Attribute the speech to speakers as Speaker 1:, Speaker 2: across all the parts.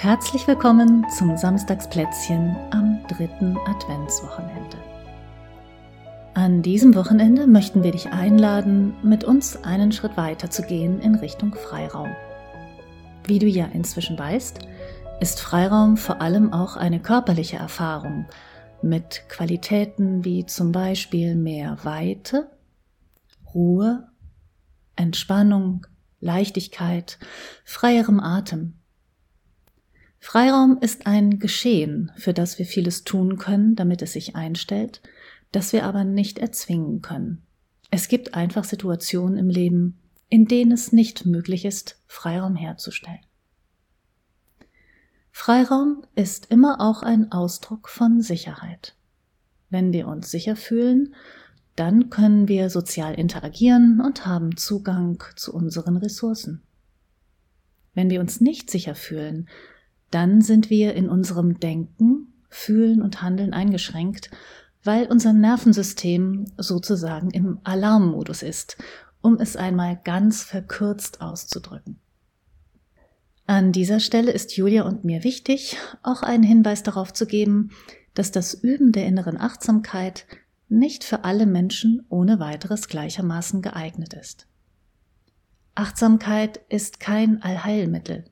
Speaker 1: Herzlich willkommen zum Samstagsplätzchen am dritten Adventswochenende. An diesem Wochenende möchten wir dich einladen, mit uns einen Schritt weiter zu gehen in Richtung Freiraum. Wie du ja inzwischen weißt, ist Freiraum vor allem auch eine körperliche Erfahrung mit Qualitäten wie zum Beispiel mehr Weite, Ruhe, Entspannung, Leichtigkeit, freierem Atem. Freiraum ist ein Geschehen, für das wir vieles tun können, damit es sich einstellt, das wir aber nicht erzwingen können. Es gibt einfach Situationen im Leben, in denen es nicht möglich ist, Freiraum herzustellen. Freiraum ist immer auch ein Ausdruck von Sicherheit. Wenn wir uns sicher fühlen, dann können wir sozial interagieren und haben Zugang zu unseren Ressourcen. Wenn wir uns nicht sicher fühlen, dann sind wir in unserem Denken, Fühlen und Handeln eingeschränkt, weil unser Nervensystem sozusagen im Alarmmodus ist, um es einmal ganz verkürzt auszudrücken. An dieser Stelle ist Julia und mir wichtig, auch einen Hinweis darauf zu geben, dass das Üben der inneren Achtsamkeit nicht für alle Menschen ohne weiteres gleichermaßen geeignet ist. Achtsamkeit ist kein Allheilmittel.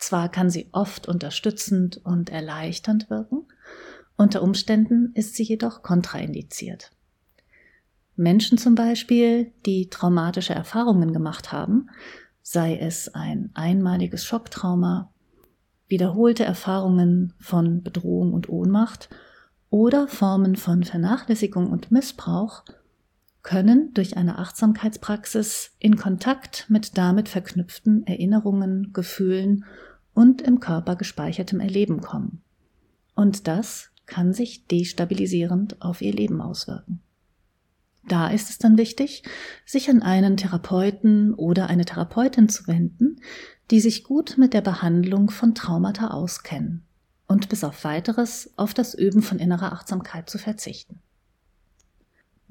Speaker 1: Zwar kann sie oft unterstützend und erleichternd wirken, unter Umständen ist sie jedoch kontraindiziert. Menschen zum Beispiel, die traumatische Erfahrungen gemacht haben, sei es ein einmaliges Schocktrauma, wiederholte Erfahrungen von Bedrohung und Ohnmacht oder Formen von Vernachlässigung und Missbrauch können durch eine Achtsamkeitspraxis in Kontakt mit damit verknüpften Erinnerungen, Gefühlen und im Körper gespeichertem Erleben kommen. Und das kann sich destabilisierend auf ihr Leben auswirken. Da ist es dann wichtig, sich an einen Therapeuten oder eine Therapeutin zu wenden, die sich gut mit der Behandlung von Traumata auskennen und bis auf weiteres auf das Üben von innerer Achtsamkeit zu verzichten.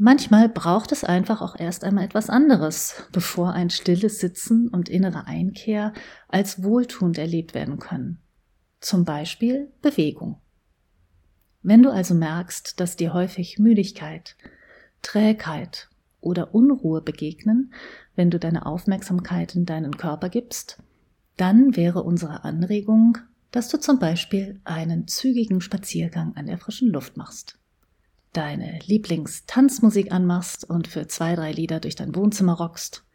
Speaker 1: Manchmal braucht es einfach auch erst einmal etwas anderes, bevor ein stilles Sitzen und innere Einkehr als wohltuend erlebt werden können. Zum Beispiel Bewegung. Wenn du also merkst, dass dir häufig Müdigkeit, Trägheit oder Unruhe begegnen, wenn du deine Aufmerksamkeit in deinen Körper gibst, dann wäre unsere Anregung, dass du zum Beispiel einen zügigen Spaziergang an der frischen Luft machst, deine Lieblingstanzmusik anmachst und für zwei, drei Lieder durch dein Wohnzimmer rockst,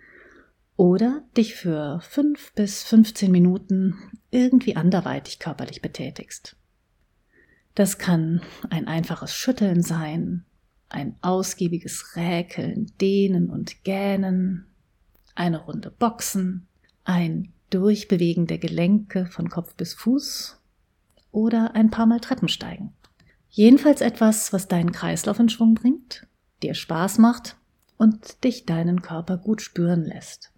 Speaker 1: oder dich für fünf bis 15 Minuten irgendwie anderweitig körperlich betätigst. Das kann ein einfaches Schütteln sein, ein ausgiebiges Räkeln, Dehnen und Gähnen, eine Runde Boxen, ein Durchbewegen der Gelenke von Kopf bis Fuß oder ein paar Mal Treppen steigen. Jedenfalls etwas, was deinen Kreislauf in Schwung bringt, dir Spaß macht und dich deinen Körper gut spüren lässt.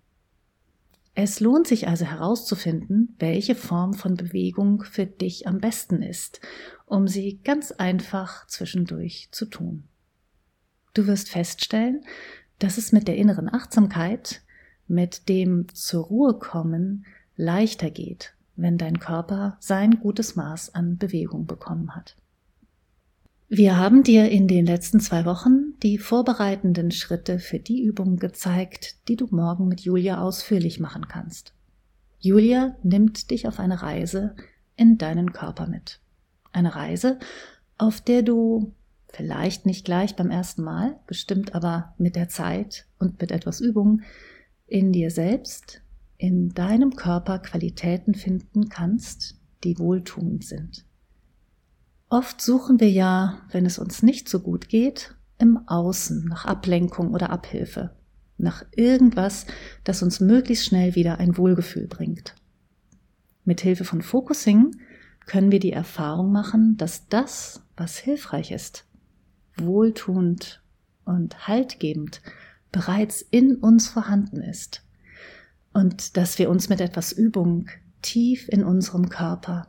Speaker 1: Es lohnt sich also herauszufinden, welche Form von Bewegung für dich am besten ist, um sie ganz einfach zwischendurch zu tun. Du wirst feststellen, dass es mit der inneren Achtsamkeit mit dem zur Ruhe kommen leichter geht, wenn dein Körper sein gutes Maß an Bewegung bekommen hat. Wir haben dir in den letzten zwei Wochen die vorbereitenden Schritte für die Übung gezeigt, die du morgen mit Julia ausführlich machen kannst. Julia nimmt dich auf eine Reise in deinen Körper mit. Eine Reise, auf der du vielleicht nicht gleich beim ersten Mal, bestimmt aber mit der Zeit und mit etwas Übung in dir selbst, in deinem Körper Qualitäten finden kannst, die wohltuend sind. Oft suchen wir ja, wenn es uns nicht so gut geht, im Außen nach Ablenkung oder Abhilfe, nach irgendwas, das uns möglichst schnell wieder ein Wohlgefühl bringt. Mit Hilfe von Focusing können wir die Erfahrung machen, dass das, was hilfreich ist, wohltuend und haltgebend bereits in uns vorhanden ist und dass wir uns mit etwas Übung tief in unserem Körper,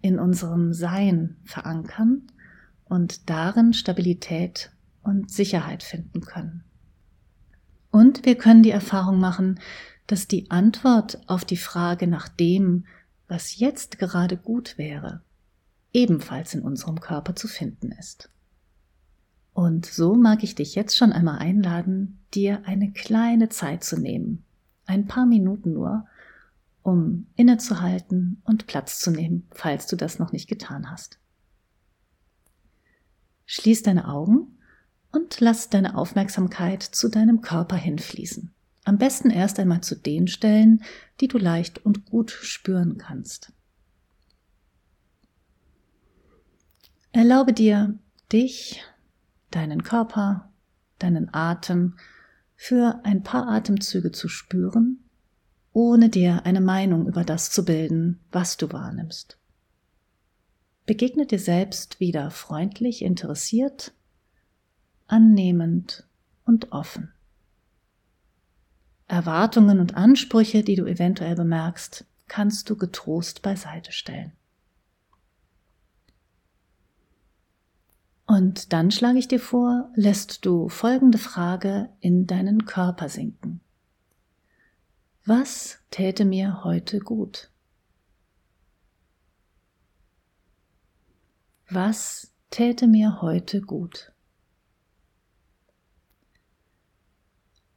Speaker 1: in unserem Sein verankern und darin Stabilität und Sicherheit finden können. Und wir können die Erfahrung machen, dass die Antwort auf die Frage nach dem, was jetzt gerade gut wäre, ebenfalls in unserem Körper zu finden ist. Und so mag ich dich jetzt schon einmal einladen, dir eine kleine Zeit zu nehmen, ein paar Minuten nur, um innezuhalten und Platz zu nehmen, falls du das noch nicht getan hast. Schließ deine Augen und lass deine Aufmerksamkeit zu deinem Körper hinfließen. Am besten erst einmal zu den Stellen, die du leicht und gut spüren kannst. Erlaube dir, dich, deinen Körper, deinen Atem für ein paar Atemzüge zu spüren, ohne dir eine Meinung über das zu bilden, was du wahrnimmst. Begegne dir selbst wieder freundlich, interessiert, annehmend und offen. Erwartungen und Ansprüche, die du eventuell bemerkst, kannst du getrost beiseite stellen. Und dann schlage ich dir vor, lässt du folgende Frage in deinen Körper sinken. Was täte mir heute gut? Was täte mir heute gut?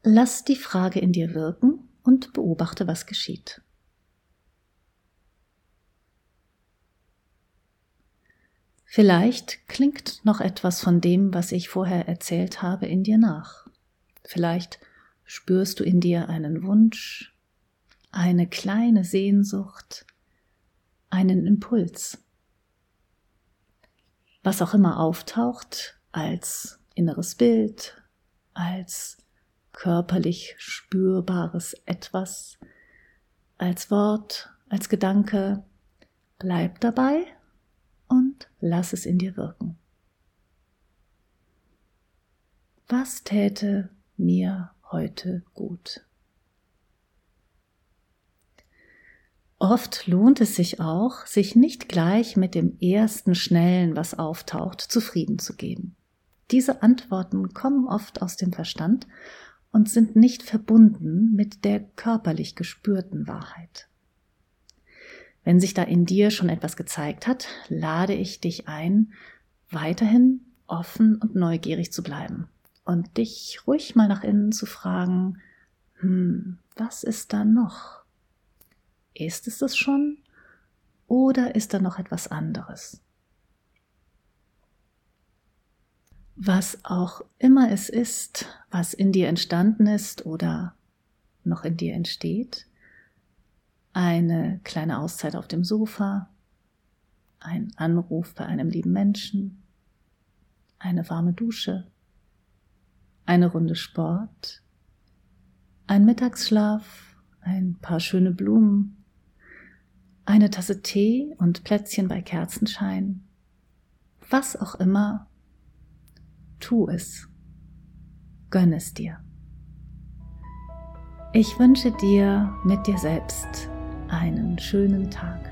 Speaker 1: Lass die Frage in dir wirken und beobachte, was geschieht. Vielleicht klingt noch etwas von dem, was ich vorher erzählt habe, in dir nach. Vielleicht spürst du in dir einen Wunsch, eine kleine Sehnsucht, einen Impuls. Was auch immer auftaucht als inneres Bild, als körperlich spürbares etwas, als Wort, als Gedanke, bleib dabei und lass es in dir wirken. Was täte mir heute gut? Oft lohnt es sich auch, sich nicht gleich mit dem ersten Schnellen, was auftaucht, zufrieden zu geben. Diese Antworten kommen oft aus dem Verstand und sind nicht verbunden mit der körperlich gespürten Wahrheit. Wenn sich da in dir schon etwas gezeigt hat, lade ich dich ein, weiterhin offen und neugierig zu bleiben und dich ruhig mal nach innen zu fragen, hm, was ist da noch? Ist es das schon oder ist da noch etwas anderes? was auch immer es ist, was in dir entstanden ist oder noch in dir entsteht, eine kleine Auszeit auf dem Sofa, ein Anruf bei einem lieben Menschen, eine warme Dusche, eine Runde Sport, ein Mittagsschlaf, ein paar schöne Blumen, eine Tasse Tee und Plätzchen bei Kerzenschein, was auch immer tu es. Gönn es dir. Ich wünsche dir mit dir selbst einen schönen Tag.